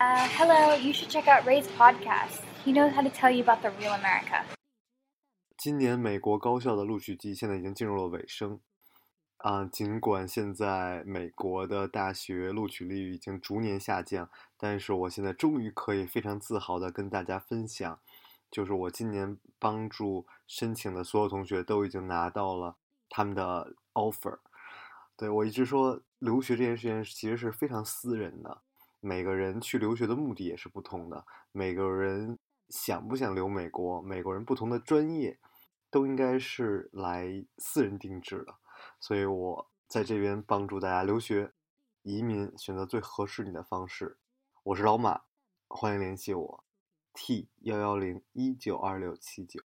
Uh, hello, you should check out Ray's podcast. He knows how to tell you about the real America. 今年美国高校的录取季现在已经进入了尾声，啊，尽管现在美国的大学录取率已经逐年下降，但是我现在终于可以非常自豪的跟大家分享，就是我今年帮助申请的所有同学都已经拿到了他们的 offer。对我一直说，留学这件事情其实是非常私人的，每个人去留学的目的也是不同的，每个人想不想留美国，美国人不同的专业。都应该是来私人定制的，所以我在这边帮助大家留学、移民，选择最合适你的方式。我是老马，欢迎联系我，T 幺幺零一九二六七九。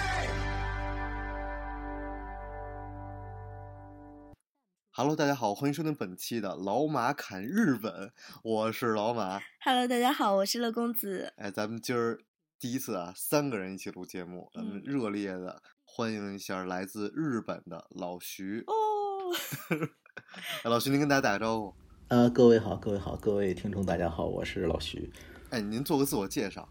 Hello，大家好，欢迎收听本期的老马侃日本，我是老马。Hello，大家好，我是乐公子。哎，咱们今儿第一次啊，三个人一起录节目，咱们热烈的欢迎一下来自日本的老徐。哦，老徐，您跟大家打个招呼。呃，各位好，各位好，各位听众大家好，我是老徐。哎，您做个自我介绍。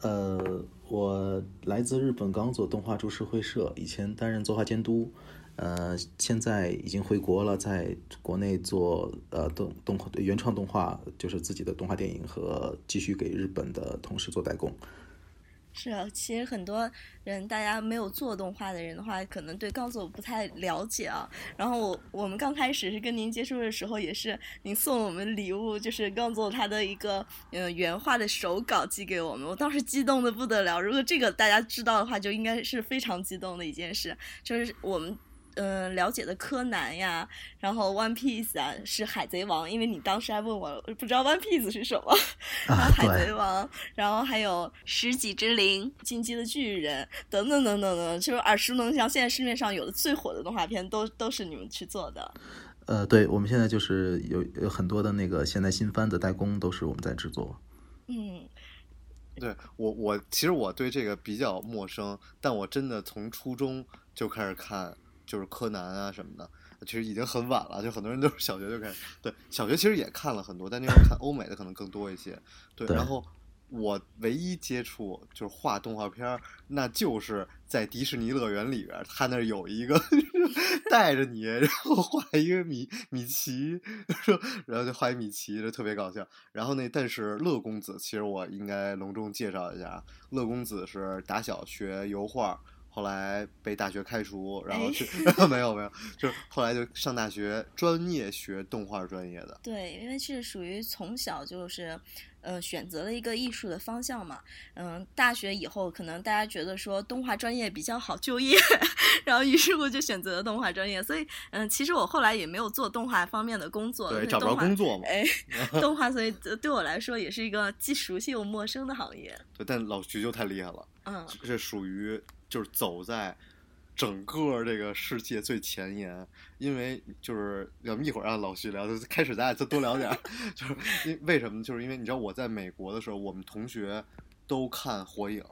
呃，我来自日本刚做动画株式会社，以前担任作画监督。呃，现在已经回国了，在国内做呃动动画原创动画，就是自己的动画电影和继续给日本的同事做代工。是啊，其实很多人大家没有做动画的人的话，可能对刚总不太了解啊。然后我我们刚开始是跟您接触的时候，也是您送我们礼物，就是刚总他的一个嗯原画的手稿寄给我们，我当时激动的不得了。如果这个大家知道的话，就应该是非常激动的一件事，就是我们。嗯，了解的柯南呀，然后 One Piece 啊，是海贼王，因为你当时还问我不知道 One Piece 是什么，然后海贼王，然后还有十几之灵、进击的巨人等等等等等，就是耳熟能详。现在市面上有的最火的动画片都都是你们去做的。呃，对，我们现在就是有有很多的那个现在新番的代工都是我们在制作。嗯，对我我其实我对这个比较陌生，但我真的从初中就开始看。就是柯南啊什么的，其实已经很晚了，就很多人都是小学就开始。对，小学其实也看了很多，但那时候看欧美的可能更多一些。对，然后我唯一接触就是画动画片儿，那就是在迪士尼乐园里边，他那儿有一个 带着你，然后画一个米米奇，说然后就画一米奇，就特别搞笑。然后那但是乐公子，其实我应该隆重介绍一下，乐公子是打小学油画。后来被大学开除，然后去 没有没有，就是后来就上大学，专业学动画专业的。对，因为是属于从小就是，呃，选择了一个艺术的方向嘛。嗯，大学以后可能大家觉得说动画专业比较好就业，然后于是乎就选择了动画专业。所以，嗯，其实我后来也没有做动画方面的工作，对，找不着工作嘛。哎，动画所以对我来说也是一个既熟悉又陌生的行业。对，但老徐就太厉害了，嗯，这属于。就是走在整个这个世界最前沿，因为就是咱们一会儿让老徐聊，就开始咱俩再多聊点儿。就是因为什么？就是因为你知道我在美国的时候，我们同学都看火影，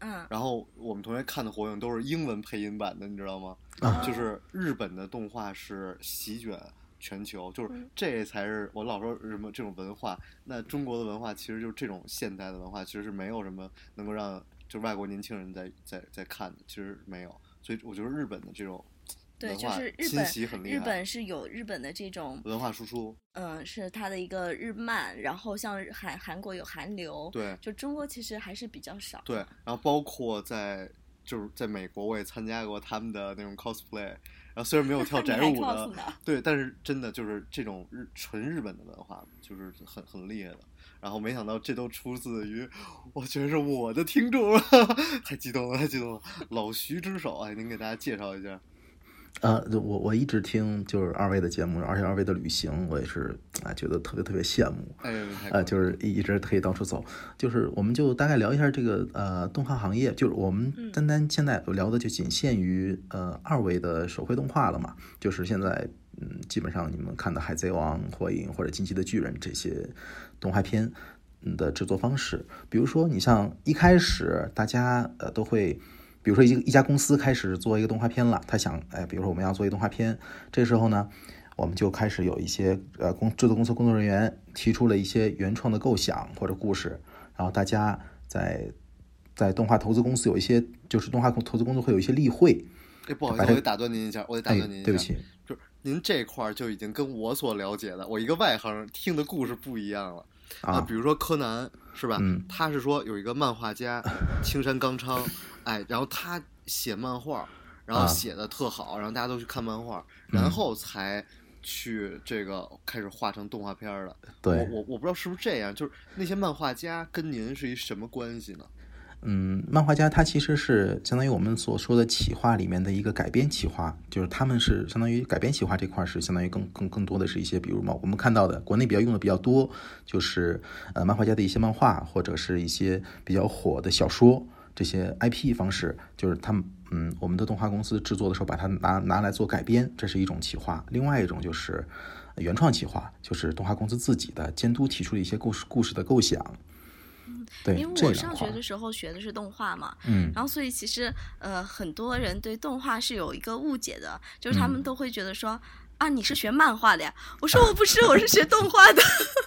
嗯，然后我们同学看的火影都是英文配音版的，你知道吗？就是日本的动画是席卷全球，就是这才是我老说什么这种文化。那中国的文化其实就是这种现代的文化，其实是没有什么能够让。就外国年轻人在在在看的，其实没有，所以我觉得日本的这种对，就是日本日本是有日本的这种文化输出，嗯，是它的一个日漫，然后像韩韩国有韩流，对，就中国其实还是比较少，对，然后包括在就是在美国，我也参加过他们的那种 cosplay，然后虽然没有跳 宅舞的，对，但是真的就是这种日纯日本的文化，就是很很厉害的。然后没想到这都出自于，我觉得是我的听众，太激动了，太激动了！老徐之手，哎，您给大家介绍一下。呃，我我一直听就是二位的节目，而且二位的旅行，我也是啊，觉得特别特别羡慕。哎，啊，就是一一直可以到处走。就是我们就大概聊一下这个呃动画行业，就是我们单单现在聊的就仅限于呃二维的手绘动画了嘛。就是现在嗯，基本上你们看的《海贼王》《火影》或者《进击的巨人》这些动画片的制作方式，比如说你像一开始大家呃都会。比如说，一一家公司开始做一个动画片了，他想，哎，比如说我们要做一个动画片，这时候呢，我们就开始有一些呃公制作公司工作人员提出了一些原创的构想或者故事，然后大家在在动画投资公司有一些就是动画投资公司会有一些例会。哎，不好意思，我得打断您一下，我得打断您一下，对不起，就是您这块儿就已经跟我所了解的，我一个外行听的故事不一样了。啊，比如说柯南是吧？嗯，他是说有一个漫画家 青山刚昌，哎，然后他写漫画，然后写的特好，然后大家都去看漫画，然后才去这个开始画成动画片的。对，我我我不知道是不是这样，就是那些漫画家跟您是一什么关系呢？嗯，漫画家他其实是相当于我们所说的企划里面的一个改编企划，就是他们是相当于改编企划这块是相当于更更更多的是一些，比如嘛，我们看到的国内比较用的比较多，就是呃漫画家的一些漫画或者是一些比较火的小说这些 IP 方式，就是他们嗯我们的动画公司制作的时候把它拿拿来做改编，这是一种企划。另外一种就是原创企划，就是动画公司自己的监督提出的一些故事故事的构想。对，因为我上学的时候学的是动画嘛，嗯，然后所以其实呃很多人对动画是有一个误解的，就是他们都会觉得说啊你是学漫画的呀，我说我不是，我是学动画的。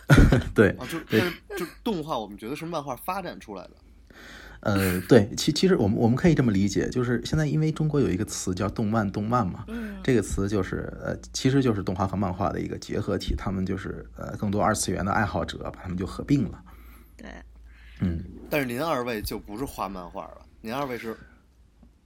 对，啊就但是就动画我们觉得是漫画发展出来的。呃，对，其其实我们我们可以这么理解，就是现在因为中国有一个词叫动漫，动漫嘛，嗯，这个词就是呃其实就是动画和漫画的一个结合体，他们就是呃更多二次元的爱好者把他们就合并了。对。嗯，但是您二位就不是画漫画了，您二位是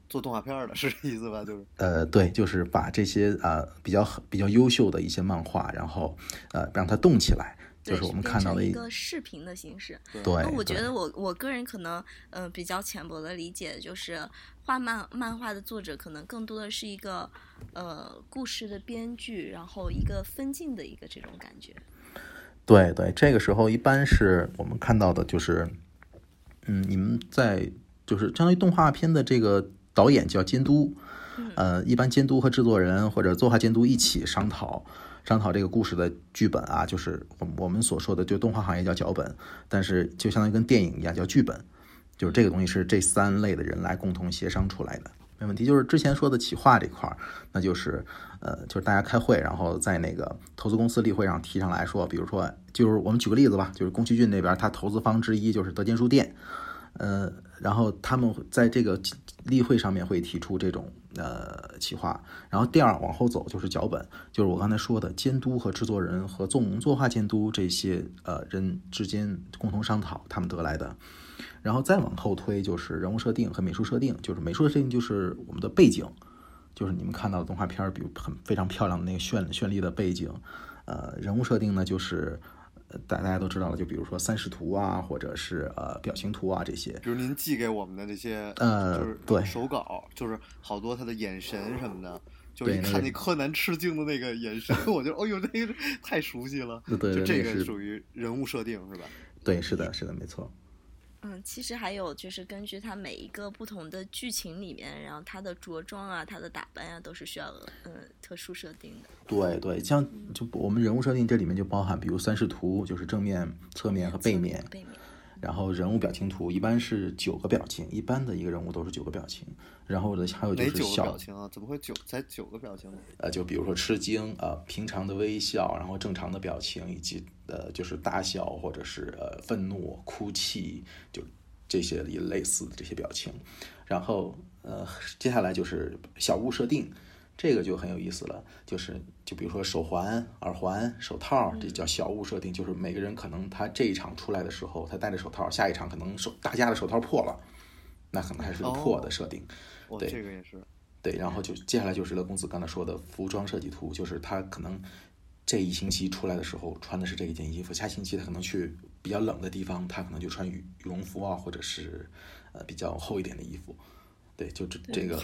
做动画片的，是这意思吧？就是呃，对，就是把这些呃比较比较优秀的一些漫画，然后呃让它动起来，就是我们看到的一个视频的形式。对，那我觉得我我个人可能呃比较浅薄的理解，就是画漫漫画的作者可能更多的是一个呃故事的编剧，然后一个分镜的一个这种感觉。对对，这个时候一般是我们看到的就是。嗯，你们在就是相当于动画片的这个导演叫监督，呃，一般监督和制作人或者作画监督一起商讨商讨这个故事的剧本啊，就是我我们所说的就动画行业叫脚本，但是就相当于跟电影一样叫剧本，就是这个东西是这三类的人来共同协商出来的，没问题。就是之前说的企划这块儿，那就是呃，就是大家开会，然后在那个投资公司例会上提上来说，比如说。就是我们举个例子吧，就是宫崎骏那边，他投资方之一就是德间书店，呃，然后他们在这个例会上面会提出这种呃企划，然后第二往后走就是脚本，就是我刚才说的监督和制作人和纵作画监督这些呃人之间共同商讨他们得来的，然后再往后推就是人物设定和美术设定，就是美术设定就是我们的背景，就是你们看到的动画片，比如很非常漂亮的那个绚绚丽的背景，呃，人物设定呢就是。大大家都知道了，就比如说三视图啊，或者是呃表情图啊这些。比如您寄给我们的这些，呃，就是对手稿，就是好多他的眼神什么的，就一看那柯南吃惊的那个眼神，我就哦呦，这个太熟悉了。对，就这个属于人物设定是吧？对，是的，是的，没错。嗯，其实还有就是根据它每一个不同的剧情里面，然后它的着装啊、它的打扮啊，都是需要嗯特殊设定的。对对，像就我们人物设定这里面就包含，比如三视图，就是正面、侧面和背面。背面。然后人物表情图一般是九个表情，一般的一个人物都是九个表情。然后的还有就是小表情啊？怎么会九才九个表情呢？呃，就比如说吃惊啊，平常的微笑，然后正常的表情，以及呃就是大笑或者是呃愤怒、哭泣，就这些也类似的这些表情。然后呃接下来就是小物设定。这个就很有意思了，就是就比如说手环、耳环、手套，这叫小物设定。就是每个人可能他这一场出来的时候，他戴着手套，下一场可能手大家的手套破了，那可能还是个破的设定。对，这个也是。对，然后就接下来就是乐公子刚才说的服装设计图，就是他可能这一星期出来的时候穿的是这一件衣服，下星期他可能去比较冷的地方，他可能就穿羽羽绒服啊，或者是呃比较厚一点的衣服。对，就这这个。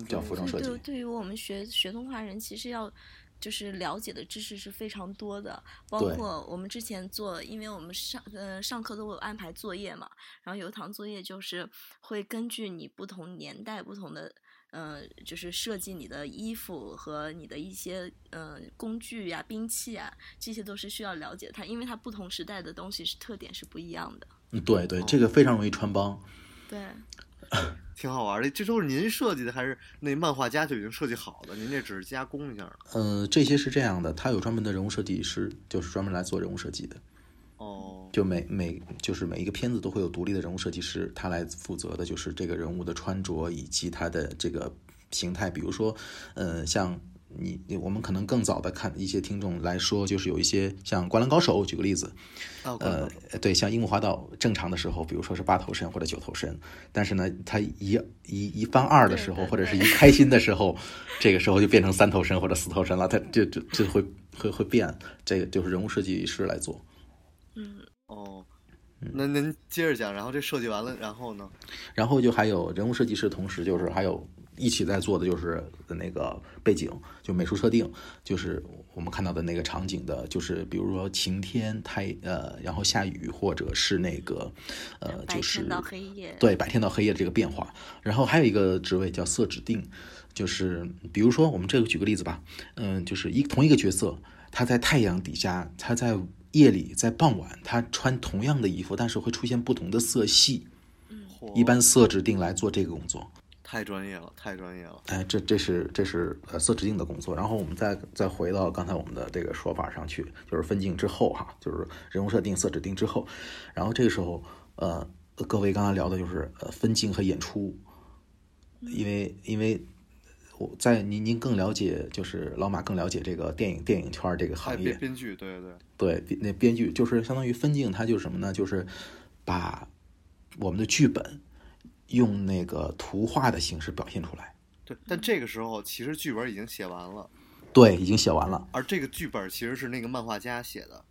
叫服装设计对，。对于我们学学动画人，其实要就是了解的知识是非常多的，包括我们之前做，因为我们上呃上课都有安排作业嘛，然后有一堂作业就是会根据你不同年代、不同的。呃，就是设计你的衣服和你的一些呃工具呀、兵器啊，这些都是需要了解它，因为它不同时代的东西是特点是不一样的。嗯，对对，这个非常容易穿帮。对，挺好玩的。这都是您设计的，还是那漫画家就已经设计好的？您这只是加工一下嗯。呃，这些是这样的，他有专门的人物设计师，就是专门来做人物设计的。哦，就每每就是每一个片子都会有独立的人物设计师，他来负责的就是这个人物的穿着以及他的这个形态。比如说，呃，像你你我们可能更早的看一些听众来说，就是有一些像《灌篮高手》，举个例子，啊，呃，对，像樱木花道正常的时候，比如说是八头身或者九头身，但是呢，他一一一翻二的时候，或者是一开心的时候，这个时候就变成三头身或者四头身了，他就就就会会会变，这个就是人物设计师来做。嗯，哦，嗯那您接着讲，然后这设计完了，然后呢？然后就还有人物设计师，同时就是还有一起在做的就是那个背景，就美术设定，就是我们看到的那个场景的，就是比如说晴天、太呃，然后下雨，或者是那个呃，就是天到黑夜，对白天到黑夜的这个变化。然后还有一个职位叫色指定，就是比如说我们这个举个例子吧，嗯，就是一同一个角色，他在太阳底下，他在夜里，在傍晚，他穿同样的衣服，但是会出现不同的色系。嚯一般色指定来做这个工作。太专业了，太专业了。哎，这这是这是呃色指定的工作，然后我们再再回到刚才我们的这个说法上去，就是分镜之后哈，就是人物设定、色指定之后，然后这个时候呃各位刚才聊的就是呃分镜和演出，因为因为我在您您更了解，就是老马更了解这个电影电影圈这个行业编，编剧，对对对，那编剧就是相当于分镜，它就是什么呢？就是把我们的剧本用那个图画的形式表现出来。对。但这个时候，其实剧本已经写完了，对，已经写完了。而这个剧本其实是那个漫画家写的。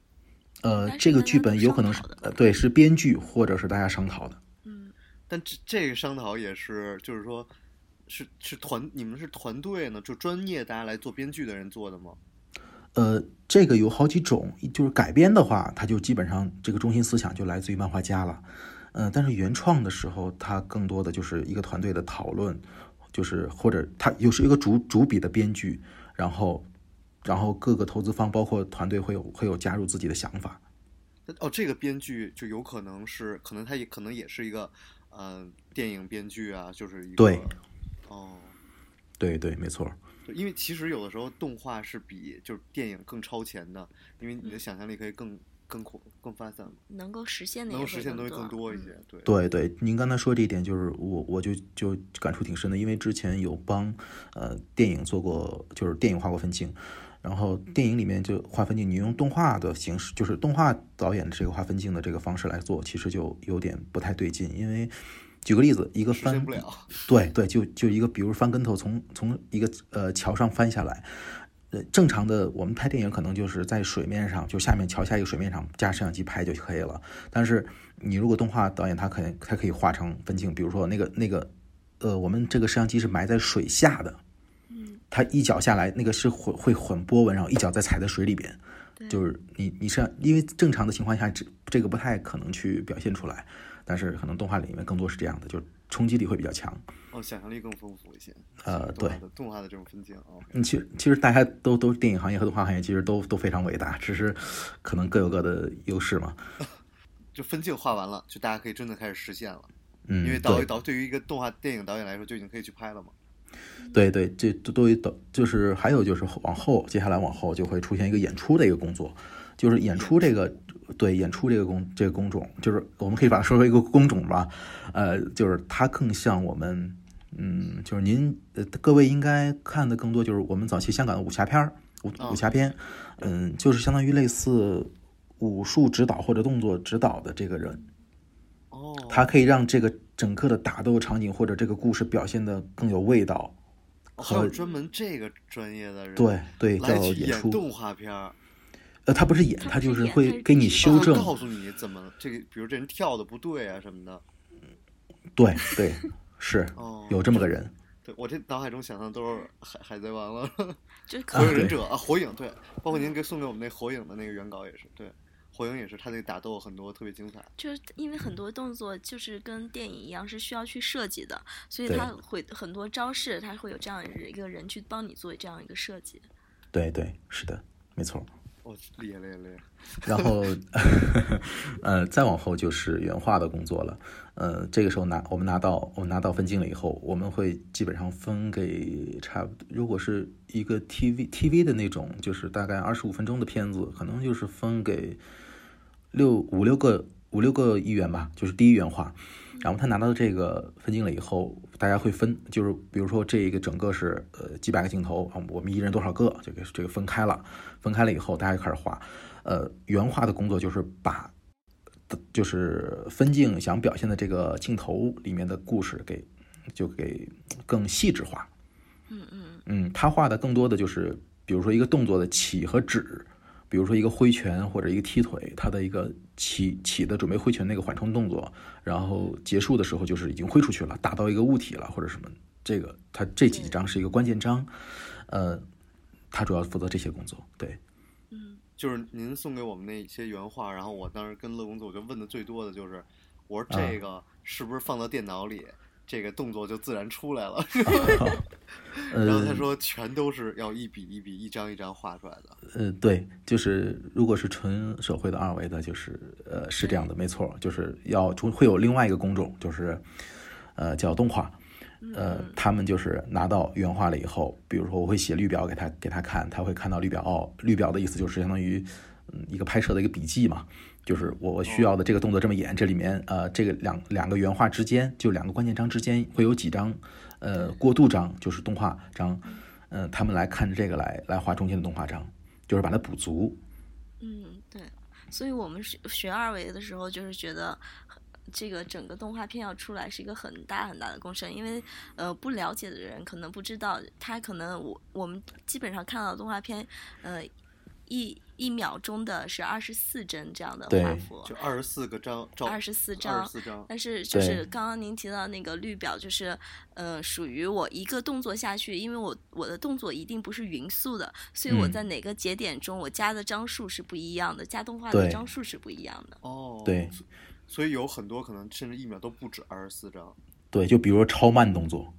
呃这个剧本有可能是呃，对，是编剧或者是大家商讨的。嗯，但这这个商讨也是，就是说，是是团，你们是团队呢，就专业大家来做编剧的人做的吗？呃，这个有好几种，就是改编的话，它就基本上这个中心思想就来自于漫画家了。呃，但是原创的时候，它更多的就是一个团队的讨论，就是或者它有是一个主主笔的编剧，然后然后各个投资方包括团队会有会有加入自己的想法。哦，这个编剧就有可能是，可能他也可能也是一个，呃，电影编剧啊，就是一个。对。哦，对对，没错。因为其实有的时候动画是比就是电影更超前的，因为你的想象力可以更更扩更发散，能够实现的能够实现的东西更更多一嗯些。对。对对，您刚才说这一点，就是我我就就感触挺深的，因为之前有帮呃电影做过，就是电影画过分镜，然后电影里面就画分镜，你用动画的形式，就是动画导演的这个画分镜的这个方式来做，其实就有点不太对劲，因为举个例子，一个翻不了。对对，就就一个，比如翻跟头从从一个呃桥上翻下来，呃，正常的我们拍电影可能就是在水面上，就下面桥下一个水面上加摄像机拍就可以了。但是你如果动画导演，他可能他可以画成分镜，比如说那个那个呃，我们这个摄像机是埋在水下的，嗯，他一脚下来，那个是混会混波纹，然后一脚再踩在水里边，就是你你是因为正常的情况下，这这个不太可能去表现出来，但是可能动画里面更多是这样的，就是冲击力会比较强。哦，想象力更丰富一些。呃对动画的这种分镜啊，嗯，其实其实大家都都电影行业和动画行业其实都都非常伟大，只是可能各有各的优势嘛。就分镜画完了，就大家可以真的开始实现了。嗯，因为导对导对于一个动画电影导演来说，就已经可以去拍了嘛。对对，这都都导就是还有就是往后接下来往后就会出现一个演出的一个工作，就是演出这个对演出这个工这个工种，就是我们可以把它说为一个工种吧，呃，就是它更像我们嗯，就是您呃各位应该看的更多就是我们早期香港的武侠片儿武哦武侠片，嗯，就是相当于类似武术指导或者动作指导的这个人，哦，他可以让这个整个的打斗场景或者这个故事表现的更有味道。哦还有专门这个专业的人对对，叫演出。动画片儿，呃，他不是演，他就是会给你修正。告诉你怎么这个，比如这人跳的不对啊什么的。对对，是 哦，有这么个人。对我这脑海中想象都是海海贼王了，就火影忍者啊，火影对，包括您给送给我们那火影的那个原稿也是，对，火影也是，他那个打斗很多特别精彩。就是因为很多动作就是跟电影一样是需要去设计的，所以他会很多招式，他会有这样一个人去帮你做这样一个设计。对对，是的，没错。哦，厉害厉害厉害！然后，呃，再往后就是原画的工作了。呃，这个时候拿我们拿到我们拿到分镜了以后，我们会基本上分给差不多，如果是一个 TV TV 的那种，就是大概二十五分钟的片子，可能就是分给六五六个五六个议员吧，就是第一元画。然后他拿到这个分镜了以后，大家会分，就是比如说这一个整个是呃几百个镜头啊，我们一人多少个，这个这个分开了，分开了以后，大家就开始画。呃，原画的工作就是把，就是分镜想表现的这个镜头里面的故事给，就给更细致化。嗯嗯嗯，他画的更多的就是，比如说一个动作的起和止，比如说一个挥拳或者一个踢腿，他的一个起起的准备挥拳那个缓冲动作，然后结束的时候就是已经挥出去了，打到一个物体了或者什么，这个他这几章是一个关键章，呃，他主要负责这些工作，对。嗯。就是您送给我们那些原画，然后我当时跟乐公子，我就问的最多的就是，我说啊。这个是不是放到电脑里，这个动作就自然出来了？呃，然后他说全都是要一笔一笔、一张一张画出来的。呃，对，就是如果是纯手绘的二维的，就是呃是这样的，没错，就是要中会有另外一个工种，就是呃叫动画，呃，他们就是拿到原画了以后，比如说我会写绿表给他给他看，他会看到绿表哦，绿表的意思就是相当于嗯一个拍摄的一个笔记嘛，就是我我需要的这个动作这么演，这里面呃这个两两个原画之间就两个关键章之间会有几张呃过渡章，就是动画章，嗯、他们来看着这个来来画中间的动画章，就是把它补足。嗯，对，所以我们学学二维的时候，就是觉得这个整个动画片要出来是一个很大很大的工程，因为呃不了解的人可能不知道，他可能我我们基本上看到的动画片，呃一一秒钟的是二十四帧这样的画幅，就二十四个章，照二十四二张十。四张。但是就是刚刚您提到那个绿表，就是呃属于我一个动作下去，因为我我的动作一定不是匀速的，所以我嗯在哪个节点中我加的张数是不一样的，加动画的张数是不一样的。哦，对，所以有很多可能甚至一秒都不止二十四张。对，就比如说超慢动作，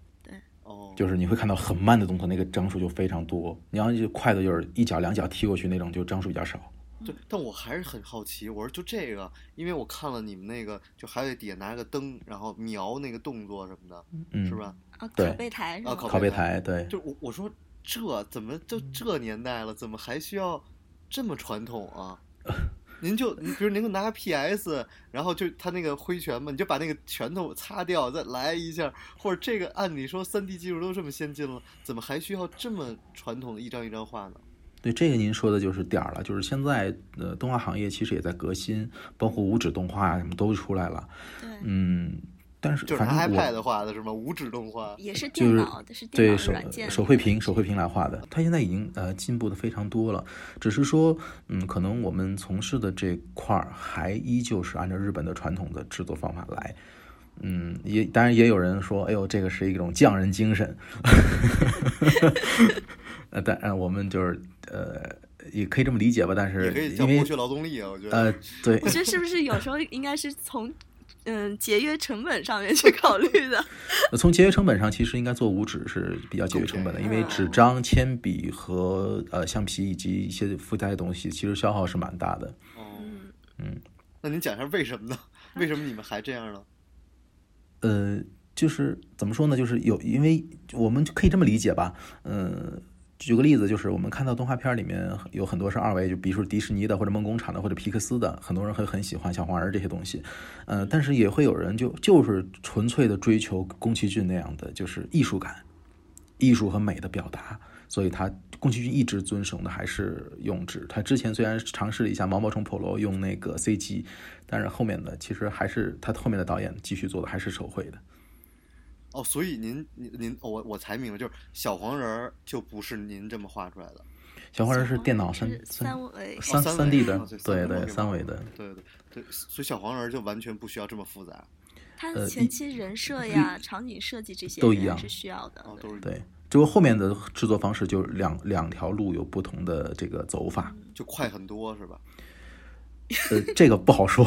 哦，就是你会看到很慢的动作，那个张数就非常多。你要就快的，就是一脚两脚踢过去那种，就张数比较少。对，但我还是很好奇，我说就这个，因为我看了你们那个，就还在底下拿个灯，然后瞄那个动作什么的，嗯，是？吧？啊，对拷贝台是吧？啊拷拷贝台，对，就我我说这怎么就这年代了，怎么还需要这么传统啊？您就你比如您就拿个 PS，然后就他那个挥拳嘛，你就把那个拳头擦掉，再来一下，或者这个按理说三 D 技术都这么先进了，怎么还需要这么传统的一张一张画呢？对，这个您说的就是点儿了，就是现在呃，动画行业其实也在革新，包括五指动画啊什么都出来了。对，嗯，但是就是拿反正我 iPad 画的是吗？无指动画？也是就是电脑的，是电脑的对手软件手绘屏手绘屏来画的，它现在已经呃进步的非常多了，只是说嗯，可能我们从事的这块儿还依旧是按照日本的传统的制作方法来。嗯，也当然也有人说，哎呦，这个是一种匠人精神。呃，但呃，我们就是呃，也可以这么理解吧。但也是可以叫因为剥削劳动力啊，我觉得。呃，对，我觉得是不是有时候应该是从嗯节约成本上面去考虑的？从节约成本上，其实应该做无纸是比较节约成本的，因为纸张、铅笔和呃橡皮以及一些附带的东西，其实消耗是蛮大的。哦，嗯，那您讲一下为什么呢？为什么你们还这样呢？呃，就是怎么说呢？就是有，因为我们可以这么理解吧。嗯、举个例子，就是我们看到动画片里面有很多是二维，就比如说迪士尼的或者梦工厂的或者皮克斯的，很多人会很喜欢小黄人这些东西。呃，但是也会有人就就是纯粹的追求宫崎骏那样的就是艺术感、艺术和美的表达，所以他宫崎骏一直遵守的还是用纸。他之前虽然尝试了一下毛毛虫普罗用那个 CG，但是后面的其实还是他后面的导演继续做的还是手绘的。哦，所以您您您，哦我我才明白，就是小黄人儿就不是您这么画出来的。小黄人是电脑三三维，三哦三三 D 的哦对，对对，三维的。对对对，所以小黄人儿就完全不需要这么复杂。它呃一前期人设呀、场景设计这些都一样是需要的。哦，都是对，只不过后面的制作方式就两两条路有不同的这个走法，就快很多是吧？呃，这个不好说，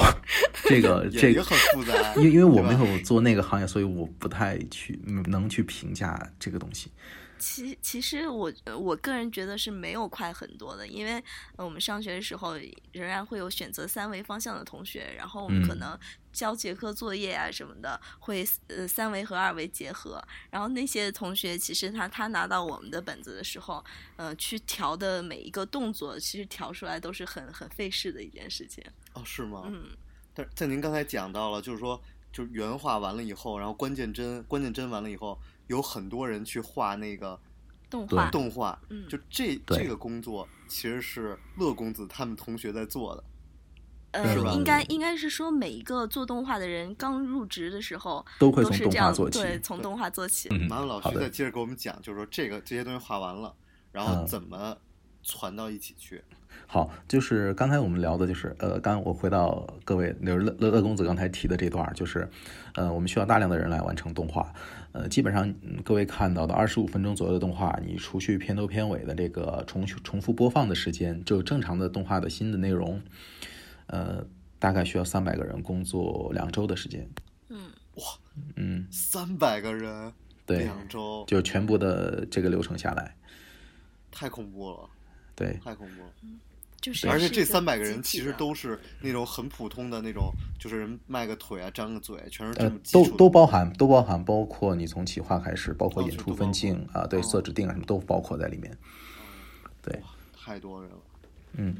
这个 这个很复杂，因为因为我没有做那个行业，所以我不太去嗯能去评价这个东西。其其实我呃我个人觉得是没有快很多的，因为呃我们上学的时候仍然会有选择三维方向的同学，然后我们可嗯能交节课作业啊什么的会呃三维和二维结合，然后那些同学其实他他拿到我们的本子的时候，呃去调的每一个动作，其实调出来都是很很费事的一件事情。哦，是吗？嗯，但在您刚才讲到了，就是说，就是原画完了以后，然后关键帧关键帧完了以后，有很多人去画那个动画，动画，嗯就这这个工作其实是乐公子他们同学在做的。呃，应该应该是说每一个做动画的人刚入职的时候都会从动画做起对，从动画做起。嗯，马文老，师再接着给我们讲，就是说这个这些东西画完了，然后嗯怎么传到一起去？好，就是刚才我们聊的，就是呃，刚我回到各位，就是乐乐乐公子刚才提的这段，就是呃，我们需要大量的人来完成动画，呃，基本上、嗯各位看到的二十五分钟左右的动画，你除去片头片尾的这个重重复播放的时间，就正常的动画的新的内容，呃，大概需要三百个人工作两周的时间，嗯，哇嗯，三百个人，对，两周，就全部的这个流程下来，太恐怖了，对，太恐怖了。就是而且这三百个人其实都是那种很普通的那种，就是人迈个腿啊、张个嘴，全是都都包含，都包含，包括你从企划开始，包括演出分镜啊，对，哦色指定啊什么都包括在里面。对，太多人了。嗯，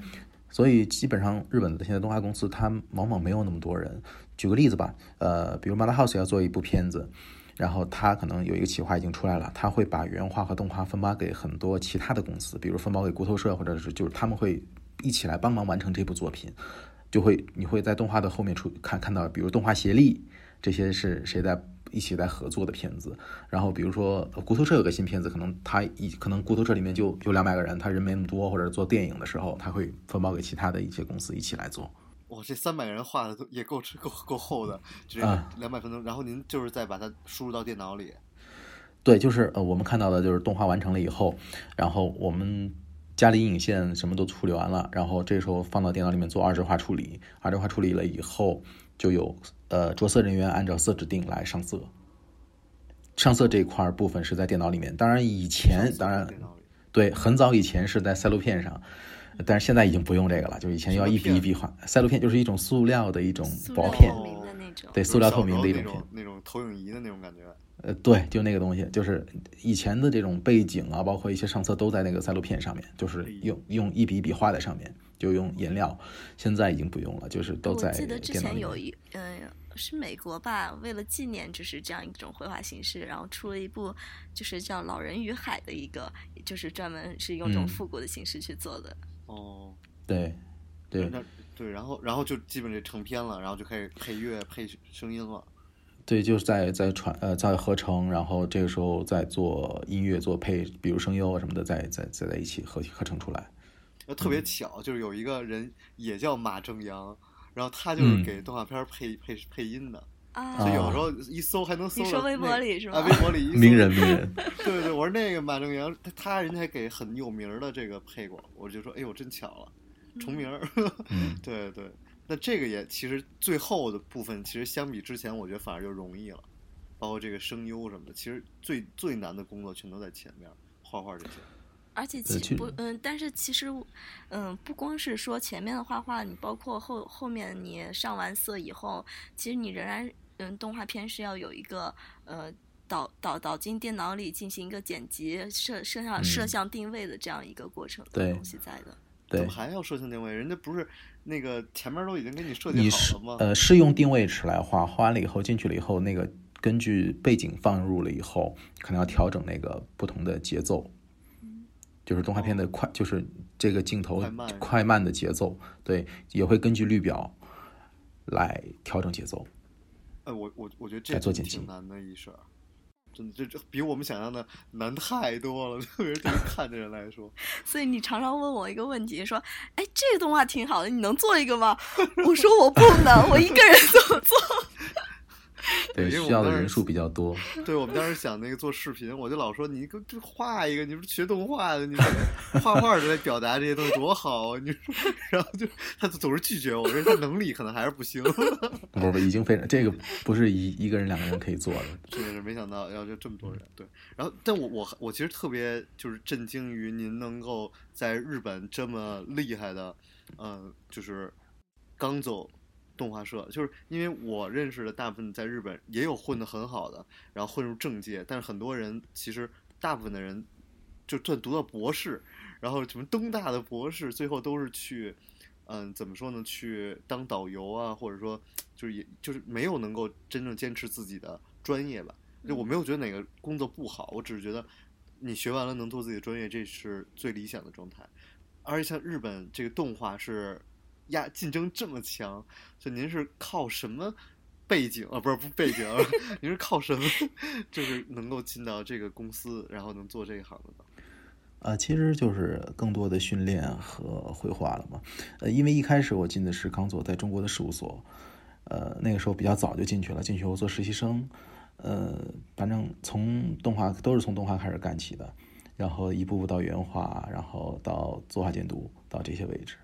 所以基本上日本的现在动画公司，它往往没有那么多人。举个例子吧，呃，比如 Madhouse 要做一部片子，然后他可能有一个企划已经出来了，他会把原画和动画分发给很多其他的公司，比如分包给骨头社，或者是就是他们会一起来帮忙完成这部作品。就会你会在动画的后面出看看到，比如动画协力这些是谁在一起在合作的片子。然后比如说呃骨头社有个新片子，可能他一可能骨头社里面就有两百个人，他人没那么多，或者做电影的时候，他会分包给其他的一些公司一起来做。哇，这三百个人画的都也够吃够够厚的，这啊两百分钟。然后您就是再把它输入到电脑里，对，就是呃，我们看到的就是动画完成了以后，然后我们家里影线什么都处理完了，然后这时候放到电脑里面做二质化处理，二质化处理了以后，就有呃着色人员按照色指定来上色。上色这一块部分是在电脑里面，当然以前当然。对，很早以前是在赛璐片上，但是现在已经不用这个了，就以前要一笔一笔画。赛璐片就是一种塑料的一种薄片。对，塑料透明的一种片那种。投影仪的那种感觉。呃，对，就那个东西，就是以前的这种背景啊，包括一些上色都在那个赛璐片上面，就是哎用用一笔一笔画在上面，就用颜料。现在已经不用了，就是都在我记得之。前有一，呃，是美国吧，为了纪念就是这样一种绘画形式，然后出了一部就是叫《老人与海》的一个，就是专门是用这种嗯复古的形式去做的。哦，对，对，那对，然后然后就基本就成片了，然后就开始配乐、配声音了。对，就是在在传呃在合成，然后这个时候再做音乐做配，比如声优啊什么的，再再再在一起合合成出来。呃，特别巧，就是有一个人也叫马正阳，然后他就是嗯。给动画片儿配配配音的，啊。所以有时候一搜还能搜到你说微博里是吗啊，微博里一搜名人名人，对对，我说那个马正阳，他他人家还给很有名的这个配过，我就说，哎呦，真巧了，重名儿。嗯，对对，那这个也其实最后的部分，其实相比之前，我觉得反而就容易了，包括这个声优什么的，其实最最难的工作全都在前面，画画这些。而且呃其其不嗯，但是其实嗯，不光是说前面的画画，你包括后后面你上完色以后，其实你仍然嗯，动画片是要有一个呃导导导进电脑里进行一个剪辑、摄摄像摄嗯像定位的这样一个过程东西在的。对怎么，还要摄像定位？人家不是那个前面都已经给你设计好了吗？呃是用定位尺来画，画完了以后进去了以后，那个根据背景放入了以后，可能要调整那个不同的节奏，就是动画片的快，就是这个镜头快慢的节奏，对，也会根据绿表来调整节奏。哎，我我我觉得这在做剪辑挺难的一事儿，真的这这比我们想象的难太多了，特别是对于看的人来说。所以你常常问我一个问题，说：“哎，这个动画挺好的，你能做一个吗？”我说：“我不能，我一个人怎么做 对，需要的人数比较多。对我们当时想那个做视频，我就老说你给这画一个，你不是学动画的，你画画就来表达这些东西多好啊！你说，然后就他总是拒绝我，我说他能力可能还是不行。不不，已经非常这个不是一一个人两个人可以做的。真的是没想到要就这么多人，对。然后，但我我我其实特别就是震惊于您能够在日本这么厉害的，呃，就是刚走动画社，就是因为我认识的大部分在日本也有混得很好的，然后混入政界，但是很多人其实大部分的人就算读到博士，然后什么东大的博士，最后都是去。嗯，怎么说呢？去当导游啊，或者说，就是也就是没有能够真正坚持自己的专业吧。就我没有觉得哪个工作不好，我只是觉得你学完了能做自己的专业，这是最理想的状态。而且像日本这个动画是压竞争这么强，就您是靠什么背景啊？不是不背景，您是靠什么就是能够进到这个公司，然后能做这一行的呢？呃，其实就是更多的训练和绘画了嘛。呃，因为一开始我进的是刚佐在中国的事务所，呃，那个时候比较早就进去了，进去后做实习生，呃，反正从动画都是从动画开始干起的，然后一步步到原画，然后到作画监督，到这些位置。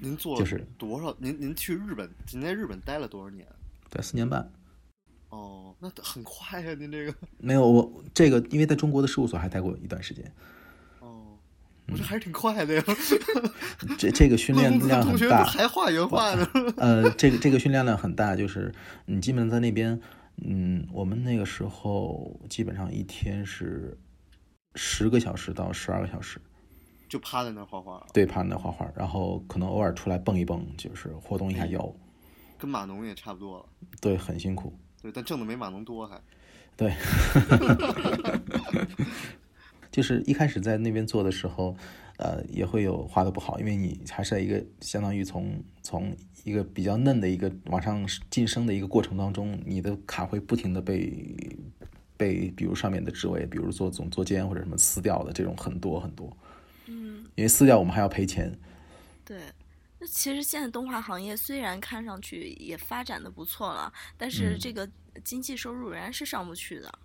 您做了就是多少？您您去日本，您在日本待了多少年？对，四年半。哦，那很快呀、您这个。没有我这个，因为在中国的事务所还待过一段时间，哦，我这还是挺快的呀。这这个训练 量很大。还画原画呢。呃，这个这个训练量很大，就是你基本上在那边，嗯，我们那个时候基本上一天是十个小时到十二个小时，就趴在那儿画画，对，趴在那画画，然后可能偶尔出来蹦一蹦，就是活动一下腰，跟码农也差不多了。对，很辛苦，对，但挣的没码农多还。对，就是一开始在那边做的时候，呃，也会有画的不好，因为你还是在一个相当于从从一个比较嫩的一个往上晋升的一个过程当中，你的卡会不停的被被，比如上面的职位，比如做总做监或者什么撕掉的这种很多很多，嗯，因为撕掉我们还要赔钱，对。那其实现在动画行业虽然看上去也发展的不错了，但是嗯这个经济收入仍然是上不去的。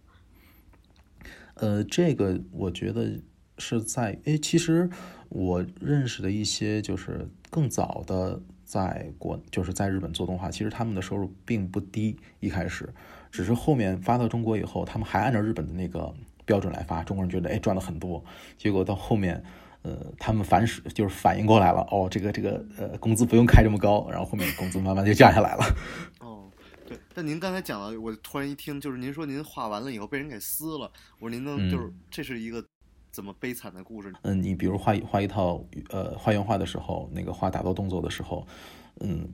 呃，这个我觉得是在诶，其实我认识的一些就是更早的在国就是在日本做动画，其实他们的收入并不低，一开始只是后面发到中国以后，他们还按照日本的那个标准来发，中国人觉得哎赚了很多，结果到后面。呃，他们反是就是反应过来了，哦，这个这个呃，工资不用开这么高，然后后面工资慢慢就降下来了。哦，对。但您刚才讲了，我突然一听，就是您说您画完了以后被人给撕了，我说您能就是这是一个怎么悲惨的故事？嗯，你比如画画一套呃画原画的时候，那个画打斗动作的时候，嗯，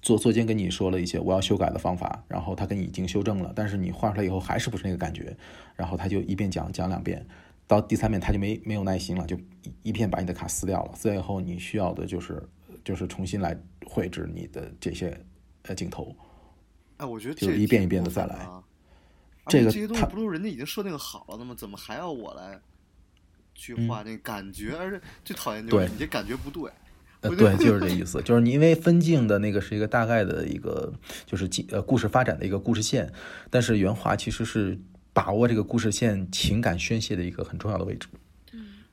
做作监跟你说了一些我要修改的方法，然后他跟你已经修正了，但是你画出来以后还是不是那个感觉，然后他就一遍讲讲两遍，到第三遍他就没没有耐心了，就一一片把你的卡撕掉了，撕掉以后你需要的就是就是重新来绘制你的这些呃镜头，哎，我觉得就这一遍一遍的再来啊。这个这些东西不都是人家已经设定好了的吗？怎么还要我来去画那感觉？而且最讨厌就是对你这感觉不对。呃，对，就是这意思，就是你因为分镜的那个是一个大概的一个，就是呃故事发展的一个故事线，但是原画其实是把握这个故事线情感宣泄的一个很重要的位置。嗯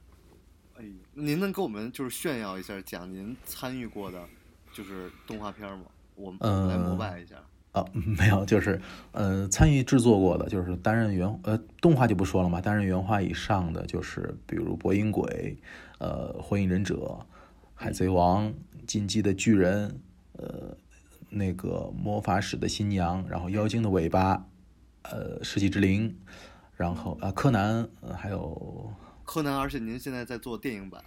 哎，您能给我们就是炫耀一下，讲您参与过的就是动画片吗？我们来膜呃拜一下。啊，没有，就是呃，参与制作过的，就是担任原呃动画就不说了嘛，担任原画以上的，就是比如《博音鬼》、呃《火影忍者》、《海贼王》、《进击的巨人》、呃那个《魔法使的新娘》，然后《妖精的尾巴》、呃《世纪之灵》，然后啊、柯南，呃还有柯南，而且您现在在做电影版。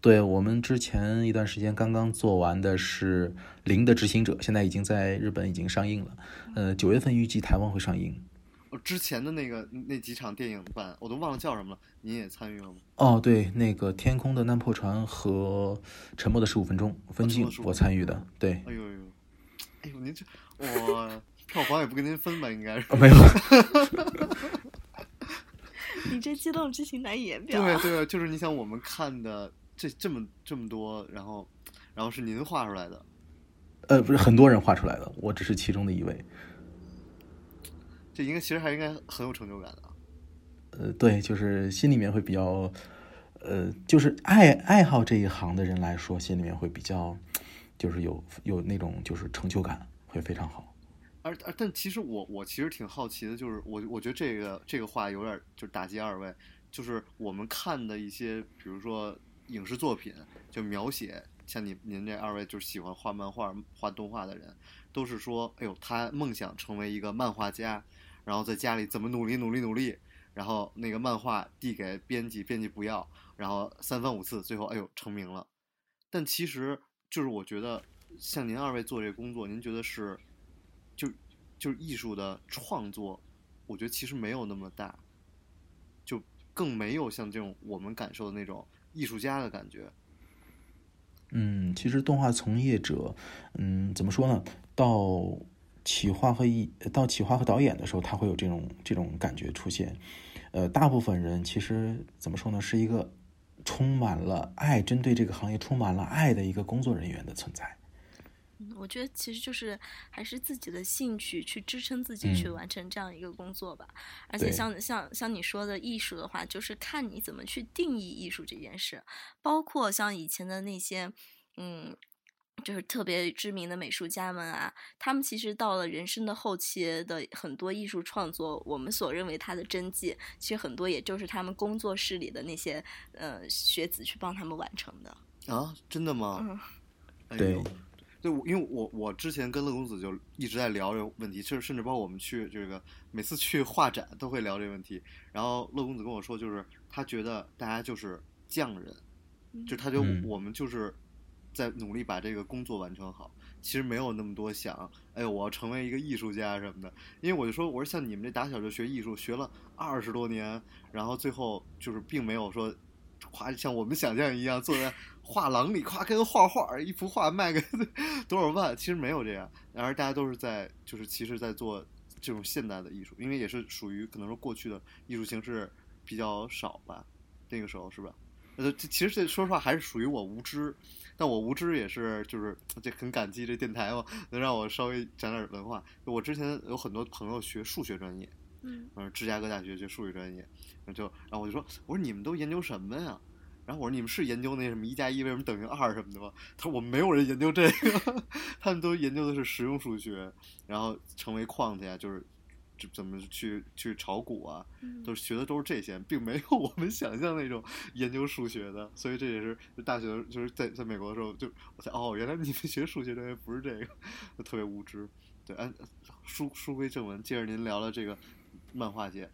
对我们之前一段时间刚刚做完的是《零的执行者》，现在已经在日本已经上映了，呃九月份预计台湾会上映。哦，之前的那个那几场电影版我都忘了叫什么了，您也参与了吗？哦，对，那个《天空的难破船》和《沉默的十五分钟》分镜沉默的15我参与的，对，哎呦呦，哎呦，您这我票房也不跟您分吧？应该是。哦没有，你这激动之情难以言表、啊。对对，就是你想我们看的这这么这么多，然后然后是您画出来的，呃，不是很多人画出来的，我只是其中的一位。这应该其实还应该很有成就感的。呃，对，就是心里面会比较，呃，就是爱爱好这一行的人来说，心里面会比较，就是有有那种就是成就感，会非常好。而而但其实我我其实挺好奇的，就是我我觉得这个这个话有点就打击二位，就是我们看的一些，比如说影视作品，就描写像你您这二位就是喜欢画漫画、画动画的人，都是说，哎呦，他梦想成为一个漫画家，然后在家里怎么努力努力努力。然后那个漫画递给编辑，编辑不要，然后三番五次，最后哎呦成名了。但其实就是我觉得，像您二位做这个工作，您觉得是，就是艺术的创作，我觉得其实没有那么大，就更没有像这种我们感受的那种艺术家的感觉。嗯，其实动画从业者，嗯，怎么说呢？到企划和艺到企划和导演的时候，他会有这种这种感觉出现。呃，大部分人其实怎么说呢，是一个充满了爱，针对这个行业充满了爱的一个工作人员的存在。嗯，我觉得其实就是还是自己的兴趣去支撑自己去完成这样一个工作吧。而且像像像你说的艺术的话，就是看你怎么去定义艺术这件事。包括像以前的那些，嗯。就是特别知名的美术家们啊，他们其实到了人生的后期的很多艺术创作，我们所认为他的真迹，其实很多也就是他们工作室里的那些呃学子去帮他们完成的啊，真的吗？嗯，对，对，因为我我之前跟乐公子就一直在聊这个问题，甚甚至包括我们去这个每次去画展都会聊这个问题，然后乐公子跟我说，就是他觉得大家就是匠人，就他觉得我们就是。在努力把这个工作完成好，其实没有那么多想，哎呦，我要成为一个艺术家什么的。因为我就说，我说像你们这打小就学艺术，学了二十多年，然后最后就是并没有说，夸像我们想象一样坐在画廊里，夸跟画画，一幅画卖个 多少万，其实没有这样。然而大家都是在，就是其实，在做这种现代的艺术，因为也是属于可能说过去的艺术形式比较少吧，那个时候是吧？呃，其实这说实话还是属于我无知。但我无知也是，就是这很感激这电台嘛，能让我稍微讲点文化。我之前有很多朋友学数学专业，嗯，芝加哥大学学数学专业，然后就，然后我就说，我说你们都研究什么呀？然后我说你们是研究那什么一加一为什么等于二什么的吗？他说我们没有人研究这个，他们都研究的是实用数学，然后成为 quant 呀，就是。怎么去去炒股啊？都是学的都是这些，并没有我们想象那种研究数学的。所以这也是大学就是在在美国的时候，就我才哦，原来你们学数学专业不是这个，就特别无知。对，按书书归正文，接着您聊聊这个漫画界、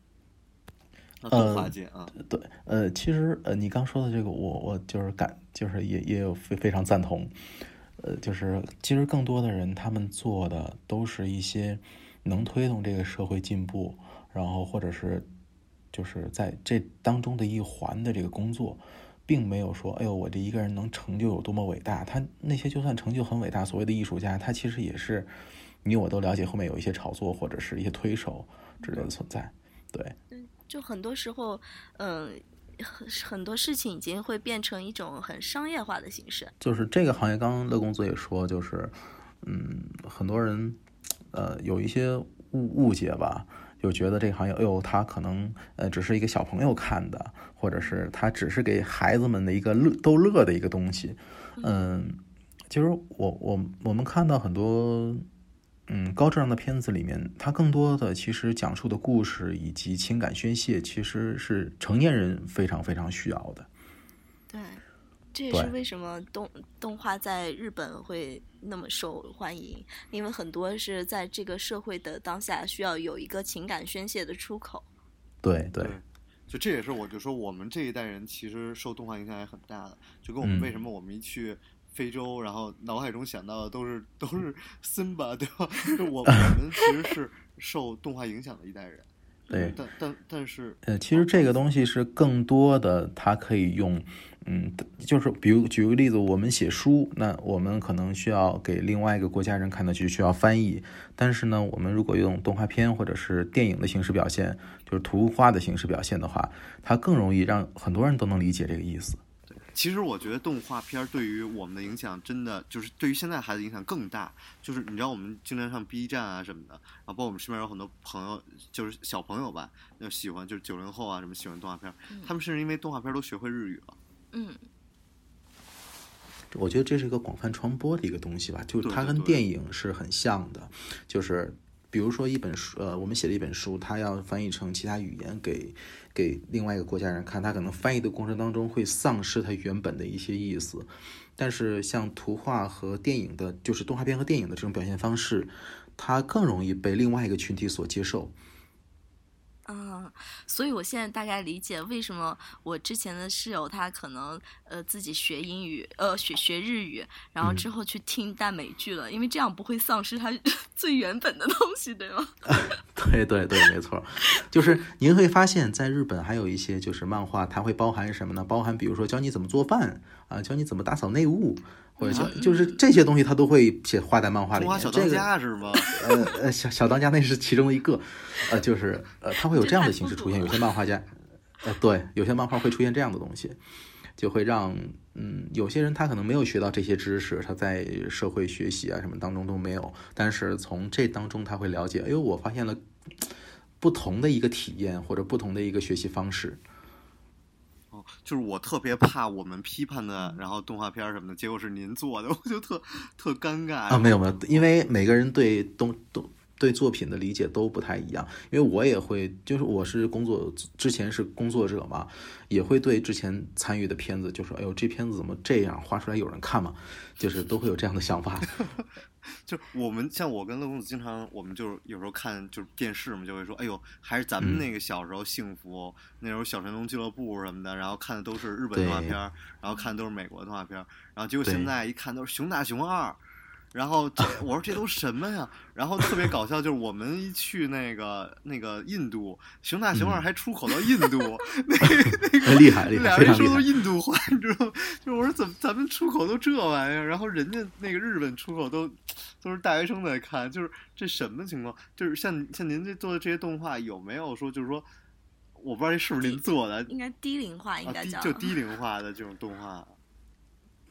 动画界啊。对，呃，其实呃，你刚说的这个，我我就是感，就是也也有非非常赞同。呃，就是其实更多的人他们做的都是一些。能推动这个社会进步，然后或者是就是在这当中的一环的这个工作，并没有说，哎呦，我这一个人能成就有多么伟大。他那些就算成就很伟大，所谓的艺术家，他其实也是你我都了解，后面有一些炒作或者是一些推手之类的存在。对，就很多时候，嗯，很很多事情已经会变成一种很商业化的形式。就是这个行业，刚刚乐公子也说，就是嗯，很多人。呃，有一些误误解吧，就觉得这个行业，哎呦，他可能呃只是一个小朋友看的，或者是他只是给孩子们的一个乐逗乐的一个东西。嗯，其实我我我们看到很多嗯高质量的片子里面，它更多的其实讲述的故事以及情感宣泄，其实是成年人非常非常需要的。对。这也是为什么动动画在日本会那么受欢迎，因为很多是在这个社会的当下需要有一个情感宣泄的出口。对对，就这也是我就说我们这一代人其实受动画影响也很大的，就跟我们为什么我们一去非洲，然后脑海中想到的都是 都是森巴，对吧？就我我们其实是受动画影响的一代人。对，但但但是呃，其实这个东西是更多的，它可以用。嗯，就是比如举个例子，我们写书，那我们可能需要给另外一个国家人看的，就需要翻译。但是呢，我们如果用动画片或者是电影的形式表现，就是图画的形式表现的话，它更容易让很多人都能理解这个意思。其实我觉得动画片对于我们的影响，真的就是对于现在孩子影响更大。就是你知道，我们经常上 B 站啊什么的，然后包括我们身边有很多朋友，就是小朋友吧，就喜欢就是九零后啊什么喜欢动画片，他们甚至因为动画片都学会日语了。嗯，我觉得这是一个广泛传播的一个东西吧，就是它跟电影是很像的，就是比如说一本书，呃，我们写了一本书，它要翻译成其他语言给给另外一个国家人看，他可能翻译的过程当中会丧失他原本的一些意思，但是像图画和电影的，就是动画片和电影的这种表现方式，它更容易被另外一个群体所接受。啊，所以我现在大概理解为什么我之前的室友他可能呃自己学英语，呃学学日语，然后之后去听耽美剧了，因为这样不会丧失他 最原本的东西，对吗？对对对，没错，就是您会发现在日本还有一些就是漫画，它会包含什么呢？包含比如说教你怎么做饭啊，教你怎么打扫内务，或者教就是这些东西，他都会写画在漫画里面。小当这个家是吗？呃呃，小小当家那是其中一个，呃，就是呃，他会有这样的形式出现。有些漫画家，呃，对，有些漫画会出现这样的东西，就会让嗯，有些人他可能没有学到这些知识，他在社会学习啊什么当中都没有，但是从这当中他会了解，哎呦，我发现了不同的一个体验或者不同的一个学习方式。哦，就是我特别怕我们批判的，然后动画片什么的，结果是您做的，我就特特尴尬啊，没有没有，因为每个人对东东对作品的理解都不太一样。因为我也会，就是我是工作之前是工作者嘛，也会对之前参与的片子就说，哎呦，这片子怎么这样，画出来有人看吗？就是都会有这样的想法。就我们像我跟乐公子经常，我们就是有时候看就是电视嘛，就会说，哎呦，还是咱们那个小时候幸福，那时候小神龙俱乐部什么的，然后看的都是日本动画片，然后看的都是美国动画片，然后结果现在一看都是熊大熊二。然后这我说这都什么呀？然后特别搞笑，就是我们一去那个那个印度，熊大熊二还出口到印度，那那个厉害厉害俩人说都是印度话，你知道吗？就是我说怎么咱们出口都这玩意儿，然后人家那个日本出口都都是大学生在看，就是这什么情况？就是像像您这做的这些动画，有没有说就是说，我不知道这是不是您做的应该低龄化，应啊，该叫、低就低龄化的这种动画。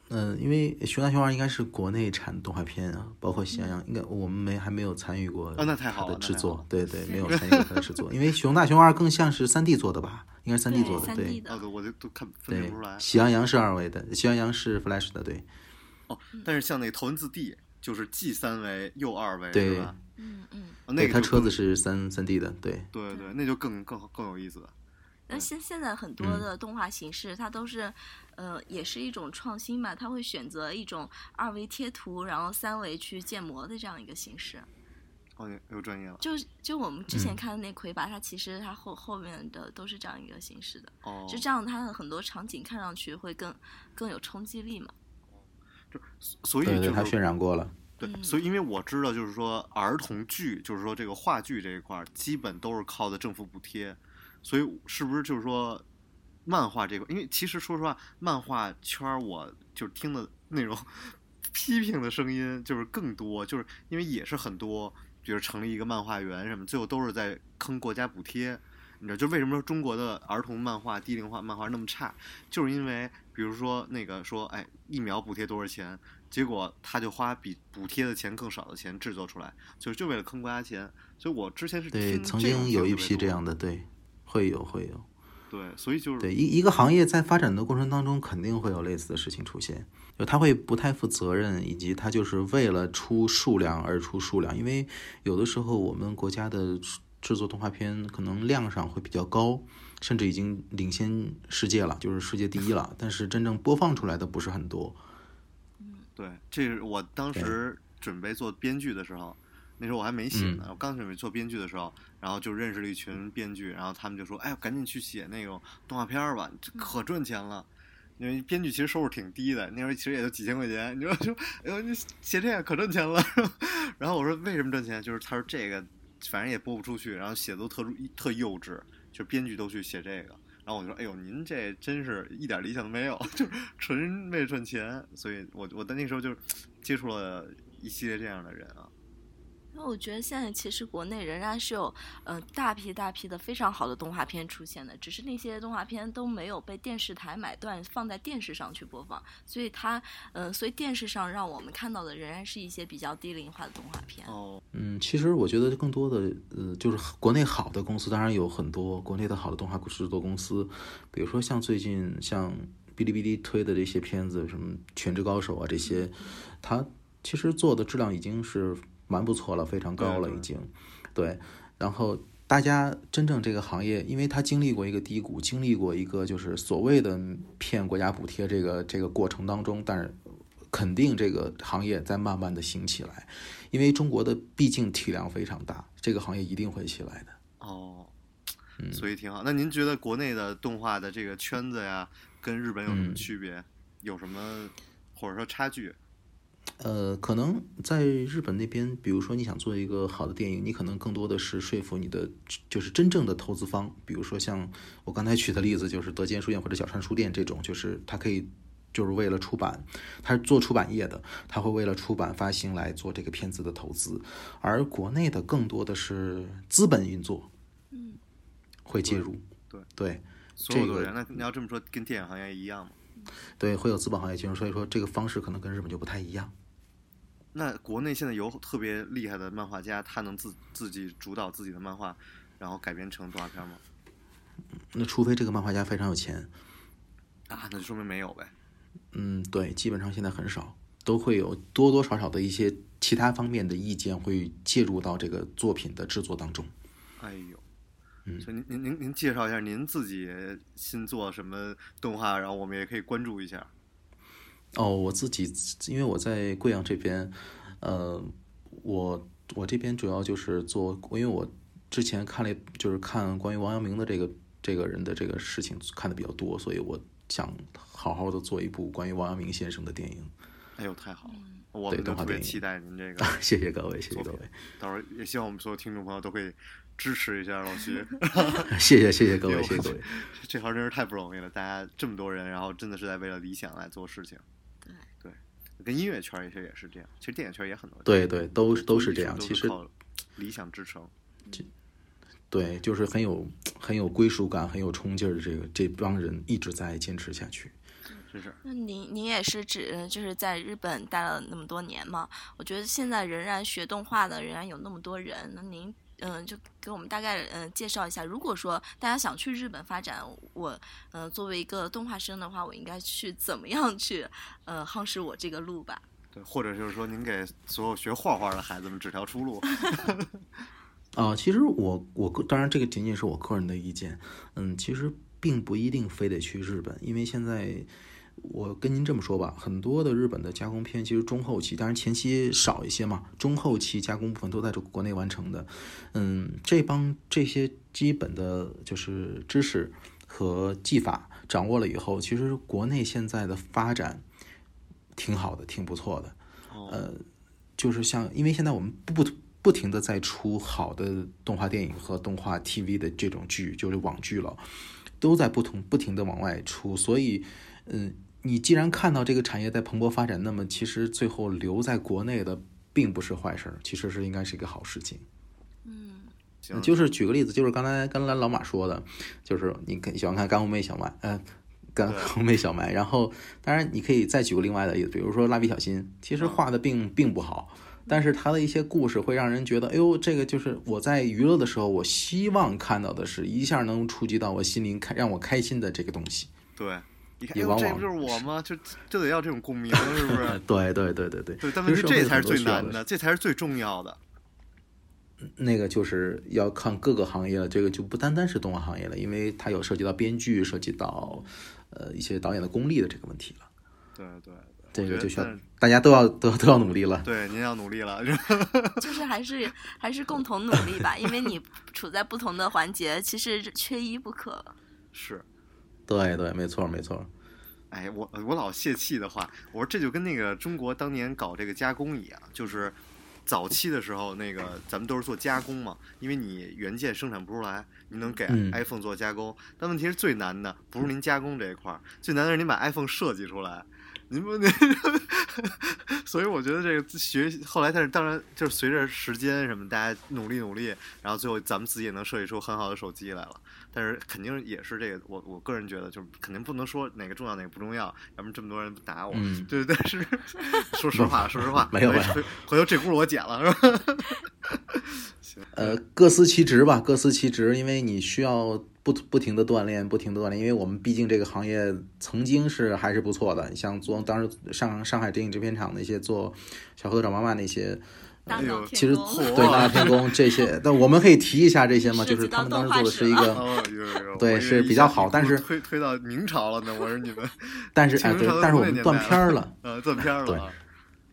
嗯，因为《熊大熊二》应该是国内产动画片啊，包括《喜羊羊》，应该我们没还没有参与过哦那太好它的制。作对对，没有 参与过它的制作，因为《熊大熊二》更像是三 D 做的吧？应该是三 D 做的，对 D 的哦，对，我就都看分对不出来。。喜羊羊是二维的，喜羊羊是 Flash 的，对哦，但是像那个头文字 D，就是既三维又二维，对吧？嗯嗯。哦那对，它车子是三三 D 的，对对对，那就更更更有意思了。那现现在很多嗯的动画形式，它都是，呃，也是一种创新吧，它会选择一种二维贴图，然后三维去建模的这样一个形式。哦，你又专业了。就就我们之前嗯看的那魁拔，它其实它后后面的都是这样一个形式的，哦，就这样它的很多场景看上去会更更有冲击力嘛。就所以对对，它渲染过了。对，嗯所以因为我知道，就是说儿童剧，就是说这个话剧这一块儿，基本都是靠的政府补贴，所以是不是就是说漫画这块？因为其实说实话，漫画圈儿我就是听的 那种批评的声音就是更多，就是因为也是很多，比如成立一个漫画园什么，最后都是在坑国家补贴。你知道，就为什么说中国的儿童漫画、低龄化漫画那么差，就是因为比如说那个说，哎，疫苗补贴多少钱，结果他就花比补贴的钱更少的钱制作出来，就就为了坑国家钱。所以我之前是曾经有一批这样的，对，会有会有。对，所以就是对一一个行业在发展的过程当中，肯定会有类似的事情出现，就他会不太负责任，以及他就是为了出数量而出数量，因为有的时候我们国家的制作动画片可能量上会比较高，甚至已经领先世界了，就是世界第一了，但是真正播放出来的不是很多。对，这是我当时准备做编剧的时候，那时候我还没写呢，我刚准备做编剧的时候，然后就认识了一群编剧，然后他们就说：“哎呀，赶紧去写那种动画片吧，这可赚钱了。”因为编剧其实收入挺低的，那时候其实也就几千块钱，你知道说，哎呦，你写这个可赚钱了。然后我说为什么赚钱？就是他说这个反正也播不出去，然后写的都特特幼稚，就编剧都去写这个。然后我就说，哎呦，您这真是一点理想都没有，就是纯为了赚钱。所以我我在那时候就接触了一系列这样的人啊。因为我觉得现在其实国内仍然是有呃大批大批的非常好的动画片出现的，只是那些动画片都没有被电视台买断放在电视上去播放，所以它呃所以电视上让我们看到的仍然是一些比较低龄化的动画片。哦，嗯，其实我觉得更多的呃，就是国内好的公司，当然有很多国内的好的动画制作公司，比如说像最近像哔哩哔哩推的这些片子，什么《全职高手》啊这些，它其实做的质量已经是蛮不错了，非常高了已经。对，然后大家真正这个行业，因为它经历过一个低谷，经历过一个就是所谓的骗国家补贴这个这个过程当中，但是肯定这个行业在慢慢的兴起来，因为中国的毕竟体量非常大，这个行业一定会起来的。哦，嗯所以挺好。那您觉得国内的动画的这个圈子呀，跟日本有什么嗯区别？有什么或者说差距？呃，可能在日本那边，比如说你想做一个好的电影，你可能更多的是说服你的就是真正的投资方，比如说像我刚才举的例子，就是德间书店或者小川书店这种，就是它可以就是为了出版，它是做出版业的，它会为了出版发行来做这个片子的投资，而国内的更多的是资本运作，嗯，会介入，对对这个所有的人，那你要这么说，跟电影行业一样吗？对，会有资本行业介入，所以说这个方式可能跟日本就不太一样。那国内现在有特别厉害的漫画家，他能自自己主导自己的漫画，然后改编成动画片吗？那除非这个漫画家非常有钱，啊，那就说明没有呗。嗯，对，基本上现在很少，都会有多多少少的一些其他方面的意见会介入到这个作品的制作当中。哎呦，嗯所以您您您您介绍一下您自己新做什么动画，然后我们也可以关注一下。哦，我自己因为我在贵阳这边，呃，我我这边主要就是做，因为我之前看了就是看关于王阳明的这个这个人的这个事情看的比较多，所以我想好好的做一部关于王阳明先生的电影。哎呦，太好了，嗯我对们都特别期待您这个 谢谢各位，谢谢各位，到时候也希望我们所有听众朋友都可以支持一下老徐。谢谢谢谢各位，谢谢各位。这行真是太不容易了，大家这么多人，然后真的是在为了理想来做事情。跟音乐圈儿其实也是这样，其实电影圈儿也很多。对对，都做都是这样。其实理想支撑。对，就是很有很有归属感、很有冲劲儿的这个这帮人一直在坚持下去。真是。那您您也是指就是在日本待了那么多年嘛？我觉得现在仍然学动画的仍然有那么多人。那您嗯、就给我们大概嗯、介绍一下，如果说大家想去日本发展，我嗯、呃作为一个动画生的话，我应该去怎么样去呃夯实我这个路吧？对，或者就是说，您给所有学画画的孩子们指条出路。啊、其实我我个当然这个仅仅是我个人的意见，嗯，其实并不一定非得去日本，因为现在我跟您这么说吧，很多的日本的加工片其实中后期，当然前期少一些嘛，中后期加工部分都在这国内完成的，嗯，这帮这些基本的就是知识和技法掌握了以后，其实国内现在的发展挺好的，挺不错的。呃，就是像，因为现在我们不不不停的在出好的动画电影和动画 TV 的这种剧，就是网剧了，都在不同不停的往外出，所以，嗯，你既然看到这个产业在蓬勃发展，那么其实最后留在国内的并不是坏事儿，其实是应该是一个好事情。嗯。行，就是举个例子，就是刚才刚才老马说的，就是你看喜欢看干红妹小麦，嗯、干对。红妹小麦，然后当然你可以再举个另外的例子，比如说蜡笔小新，其实画的并并不好，但是他的一些故事会让人觉得，哎呦，这个就是我在娱乐的时候，我希望看到的是一下能触及到我心灵，开让我开心的这个东西。对，一看，这不就是我吗？就就得要这种共鸣，是不是？对对对对对，对，但问题其实社会这才是最难的，这才是最重要的。那个就是要看各个行业了，这个就不单单是动画行业了，因为它有涉及到编剧，涉及到呃一些导演的功力的这个问题了。对对这个就需要大家都要都都要努力了。对您要努力了。就是还是还是共同努力吧，因为你处在不同的环节，其实缺一不可。是，对对，没错没错。哎，我我老泄气的话，我说这就跟那个中国当年搞这个加工一样，就是早期的时候，那个咱们都是做加工嘛，因为你原件生产不出来，你能给嗯 iPhone 做加工，但问题是最难的不是您加工这一块儿，最难的是您把 iPhone 设计出来。您不，您 所以我觉得这个学后来，但是当然就是随着时间什么，大家努力努力，然后最后咱们自己也能设计出很好的手机来了。但是肯定也是这个，我我个人觉得，就是肯定不能说哪个重要哪个不重要，要不然这么多人打我。嗯对，但是说实话，说实话，没有没有回回头这轱辘我捡了，是吧？行，呃，各司其职吧，各司其职，因为你需要不不停的锻炼，不停的锻炼，因为我们毕竟这个行业曾经是还是不错的，你像做当时上上海电影制片厂那些做小蝌蚪找妈妈那些，大哎呦其实对大闹天宫这些，但我们可以提一下这些嘛，就是他们当时做的是一个，对是比较好但是推推到明朝了呢，我说你们 但是哎对，但是我们断片儿了。呃断片儿了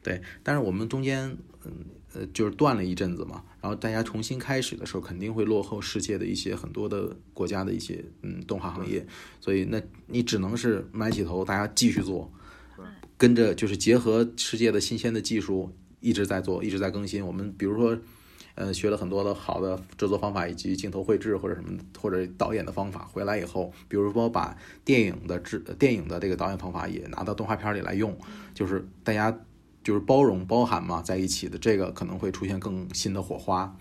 对，对，但是我们中间，嗯呃，就是断了一阵子嘛，然后大家重新开始的时候，肯定会落后世界的一些很多的国家的一些嗯动画行业，所以那你只能是埋起头，大家继续做，跟着就是结合世界的新鲜的技术一直在做，一直在更新。我们比如说。呃，学了很多的好的制作方法，以及镜头绘制或者什么或者导演的方法，回来以后，比如说把电影的制电影的这个导演方法也拿到动画片里来用，就是大家就是包容包含嘛，在一起的这个可能会出现更新的火花。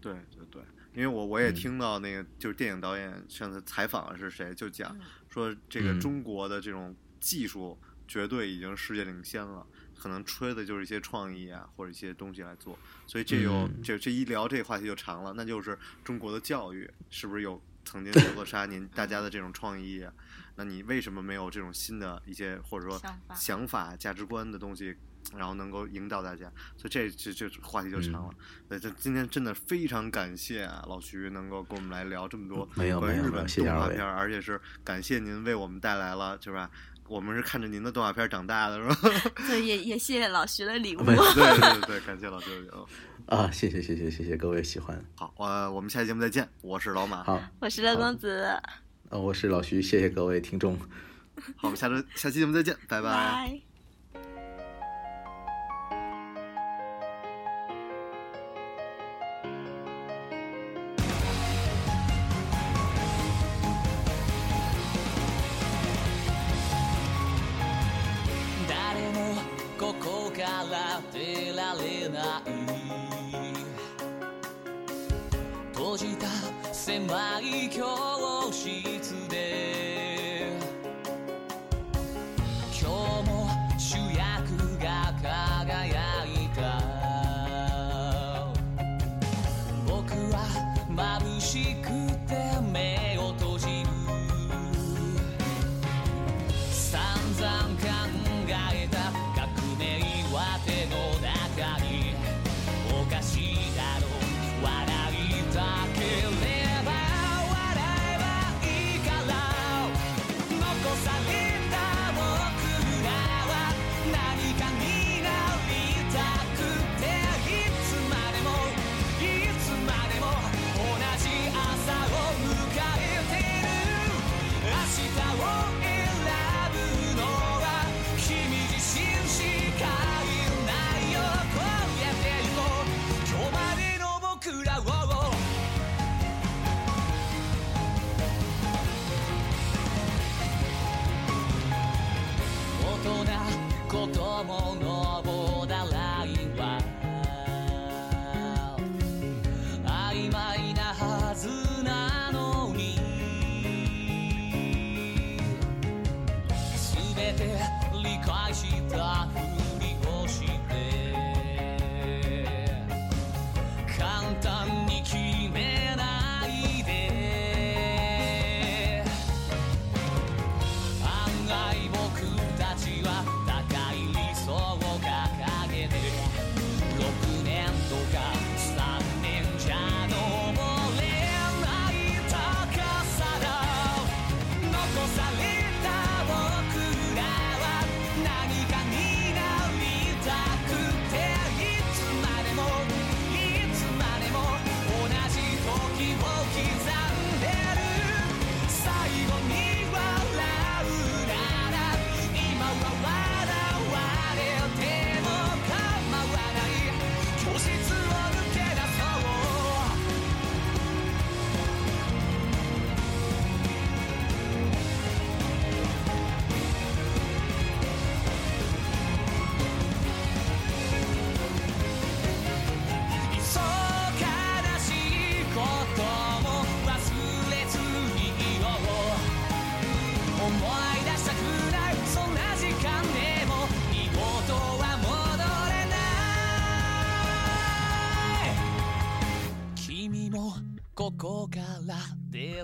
对对对，因为我我也听到那个就是电影导演上次采访是谁，就讲说这个嗯。中国的这种技术绝对已经世界领先了，可能吹的就是一些创意啊或者一些东西来做，所以这有嗯。这这一聊这个话题就长了，那就是中国的教育是不是有曾经有扼杀 您大家的这种创意啊？那你为什么没有这种新的一些或者说想法、价值观的东西，然后能够引导大家？所以这这这话题就长了。对，这今天真的非常感谢啊，老徐能够跟我们来聊这么多关于日本没有没有谢谢二位动画片儿，而且是感谢您为我们带来了，是吧？我们是看着您的动画片儿长大的，是吧？对，也也谢谢老徐的礼物。对对对，感谢老徐的礼物。啊，谢谢谢谢谢谢各位喜欢，好，呃，我们下期节目再见，我是老马。好，我是乐公子，呃，我是老徐，谢谢各位听众。好，我们下周下期节目再见，拜拜拜。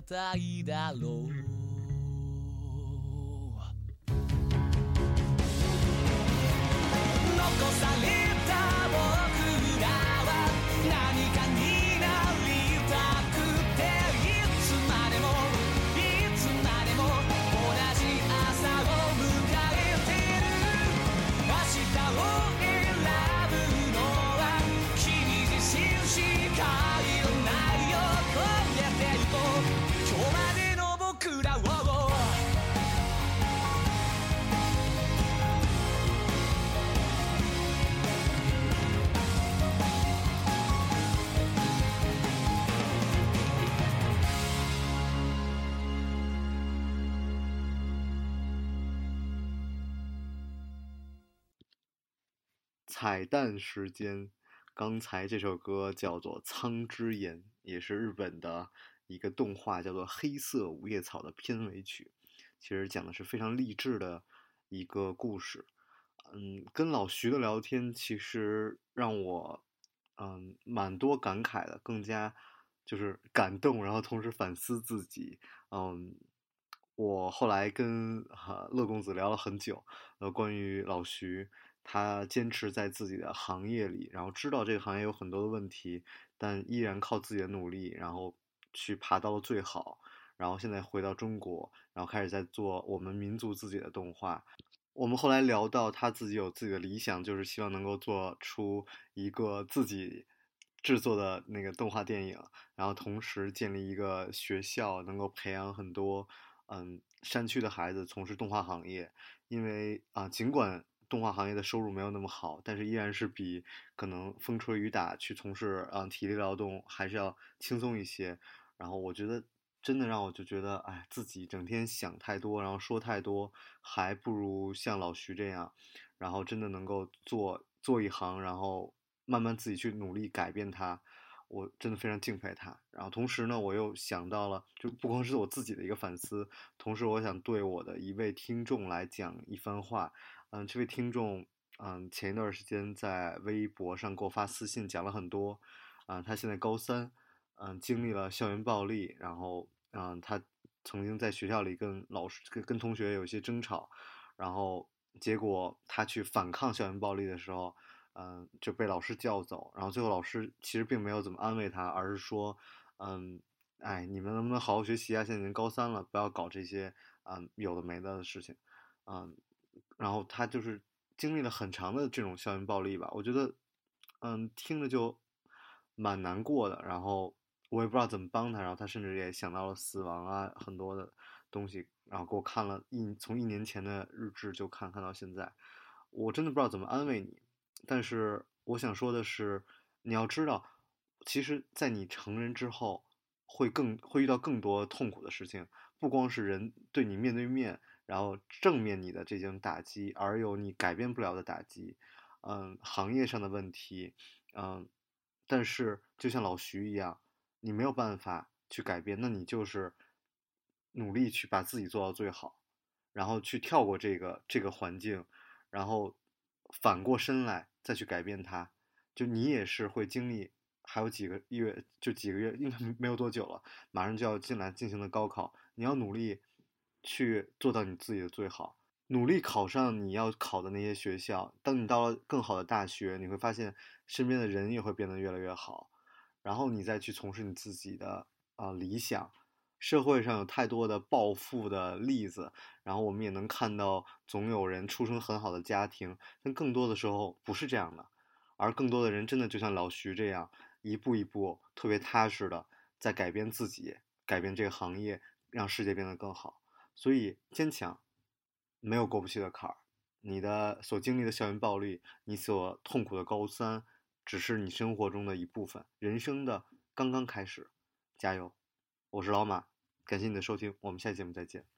たいだろう う彩蛋时间，刚才这首歌叫做《苍之岩》，也是日本的一个动画叫做《黑色五叶草》的片尾曲。其实讲的是非常励志的一个故事。嗯，跟老徐的聊天，其实让我嗯蛮多感慨的，更加就是感动，然后同时反思自己。嗯，我后来跟哈、乐公子聊了很久，呃，关于老徐，他坚持在自己的行业里，然后知道这个行业有很多的问题，但依然靠自己的努力，然后去爬到了最好。然后现在回到中国，然后开始在做我们民族自己的动画。我们后来聊到他自己有自己的理想，就是希望能够做出一个自己制作的那个动画电影，然后同时建立一个学校，能够培养很多嗯山区的孩子从事动画行业。因为啊、尽管动画行业的收入没有那么好，但是依然是比可能风吹雨打去从事啊、体力劳动还是要轻松一些。然后我觉得真的让我就觉得，哎，自己整天想太多，然后说太多，还不如像老徐这样，然后真的能够做做一行，然后慢慢自己去努力改变它。我真的非常敬佩他。然后同时呢，我又想到了，就不光是我自己的一个反思，同时我想对我的一位听众来讲一番话。嗯，这位听众，嗯，前一段时间在微博上给我发私信，讲了很多。啊、他现在高三，嗯，经历了校园暴力，然后，嗯，他曾经在学校里跟老师、跟跟同学有一些争吵，然后结果他去反抗校园暴力的时候，嗯，就被老师叫走，然后最后老师其实并没有怎么安慰他，而是说，嗯，哎，你们能不能好好学习啊？现在已经高三了，不要搞这些嗯有的没的的事情，嗯，然后他就是经历了很长的这种校园暴力吧，我觉得，嗯，听着就蛮难过的，然后我也不知道怎么帮他，然后他甚至也想到了死亡啊，很多的东西，然后给我看了一从一年前的日志就看看到现在，我真的不知道怎么安慰你，但是我想说的是，你要知道，其实，在你成人之后，会更会遇到更多痛苦的事情，不光是人对你面对面，然后正面你的这种打击，而有你改变不了的打击，嗯，行业上的问题，嗯，但是就像老徐一样，你没有办法去改变，那你就是努力去把自己做到最好，然后去跳过这个这个环境，然后反过身来再去改变它。就你也是会经历，还有几个月，就几个月，应该没有多久了，马上就要进来进行的高考，你要努力去做到你自己的最好，努力考上你要考的那些学校。当你到了更好的大学，你会发现身边的人也会变得越来越好，然后你再去从事你自己的啊、理想。社会上有太多的暴富的例子，然后我们也能看到，总有人出生很好的家庭，但更多的时候不是这样的，而更多的人真的就像老徐这样，一步一步特别踏实的在改变自己，改变这个行业，让世界变得更好。所以坚强，没有过不去的坎儿。你的所经历的校园暴力，你所痛苦的高三，只是你生活中的一部分，人生的刚刚开始。加油！我是老马，感谢你的收听，我们下期节目再见。